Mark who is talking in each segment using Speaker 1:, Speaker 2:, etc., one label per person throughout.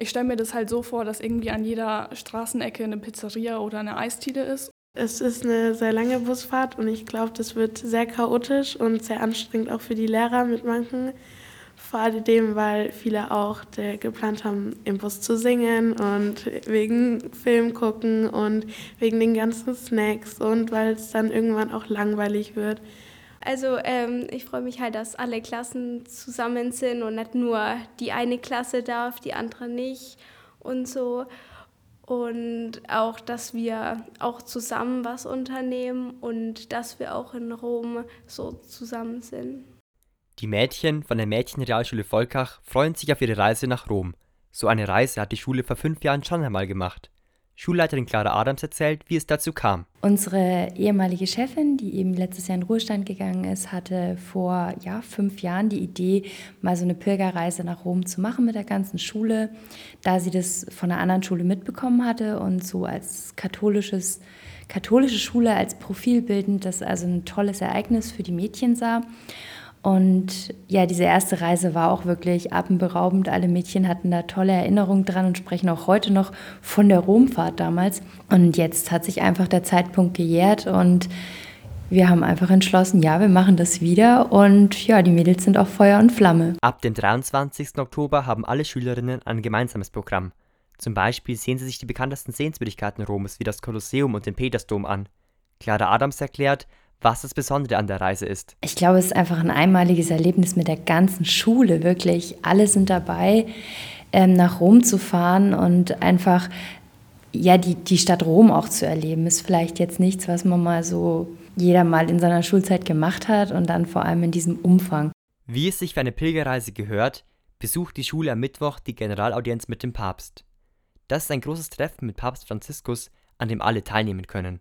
Speaker 1: Ich stelle mir das halt so vor, dass irgendwie an jeder Straßenecke eine Pizzeria oder eine Eisdiele ist.
Speaker 2: Es ist eine sehr lange Busfahrt und ich glaube, das wird sehr chaotisch und sehr anstrengend auch für die Lehrer mit manchen. Vor allem, weil viele auch geplant haben, im Bus zu singen und wegen Film gucken und wegen den ganzen Snacks und weil es dann irgendwann auch langweilig wird.
Speaker 3: Also ähm, ich freue mich halt, dass alle Klassen zusammen sind und nicht nur die eine Klasse darf, die andere nicht und so. Und auch, dass wir auch zusammen was unternehmen und dass wir auch in Rom so zusammen sind.
Speaker 4: Die Mädchen von der Mädchenrealschule Volkach freuen sich auf ihre Reise nach Rom. So eine Reise hat die Schule vor fünf Jahren schon einmal gemacht. Schulleiterin Clara Adams erzählt, wie es dazu kam.
Speaker 5: Unsere ehemalige Chefin, die eben letztes Jahr in Ruhestand gegangen ist, hatte vor ja, fünf Jahren die Idee, mal so eine Pilgerreise nach Rom zu machen mit der ganzen Schule, da sie das von einer anderen Schule mitbekommen hatte und so als katholisches, katholische Schule als profilbildend das also ein tolles Ereignis für die Mädchen sah. Und ja, diese erste Reise war auch wirklich atemberaubend. Alle Mädchen hatten da tolle Erinnerungen dran und sprechen auch heute noch von der Romfahrt damals. Und jetzt hat sich einfach der Zeitpunkt gejährt und wir haben einfach entschlossen, ja, wir machen das wieder und ja, die Mädels sind auch Feuer und Flamme.
Speaker 4: Ab dem 23. Oktober haben alle Schülerinnen ein gemeinsames Programm. Zum Beispiel sehen sie sich die bekanntesten Sehenswürdigkeiten Roms wie das Kolosseum und den Petersdom an. Clara Adams erklärt, was das Besondere an der Reise ist.
Speaker 5: Ich glaube, es ist einfach ein einmaliges Erlebnis mit der ganzen Schule, wirklich. Alle sind dabei, ähm, nach Rom zu fahren und einfach ja, die, die Stadt Rom auch zu erleben, ist vielleicht jetzt nichts, was man mal so jeder mal in seiner Schulzeit gemacht hat und dann vor allem in diesem Umfang.
Speaker 4: Wie es sich für eine Pilgerreise gehört, besucht die Schule am Mittwoch die Generalaudienz mit dem Papst. Das ist ein großes Treffen mit Papst Franziskus, an dem alle teilnehmen können.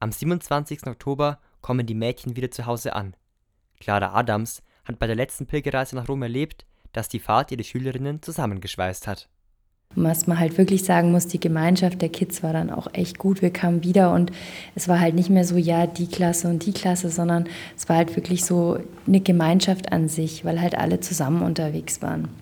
Speaker 4: Am 27. Oktober kommen die Mädchen wieder zu Hause an. Clara Adams hat bei der letzten Pilgerreise nach Rom erlebt, dass die Fahrt ihre Schülerinnen zusammengeschweißt hat.
Speaker 5: Was man halt wirklich sagen muss, die Gemeinschaft der Kids war dann auch echt gut. Wir kamen wieder und es war halt nicht mehr so, ja, die Klasse und die Klasse, sondern es war halt wirklich so eine Gemeinschaft an sich, weil halt alle zusammen unterwegs waren.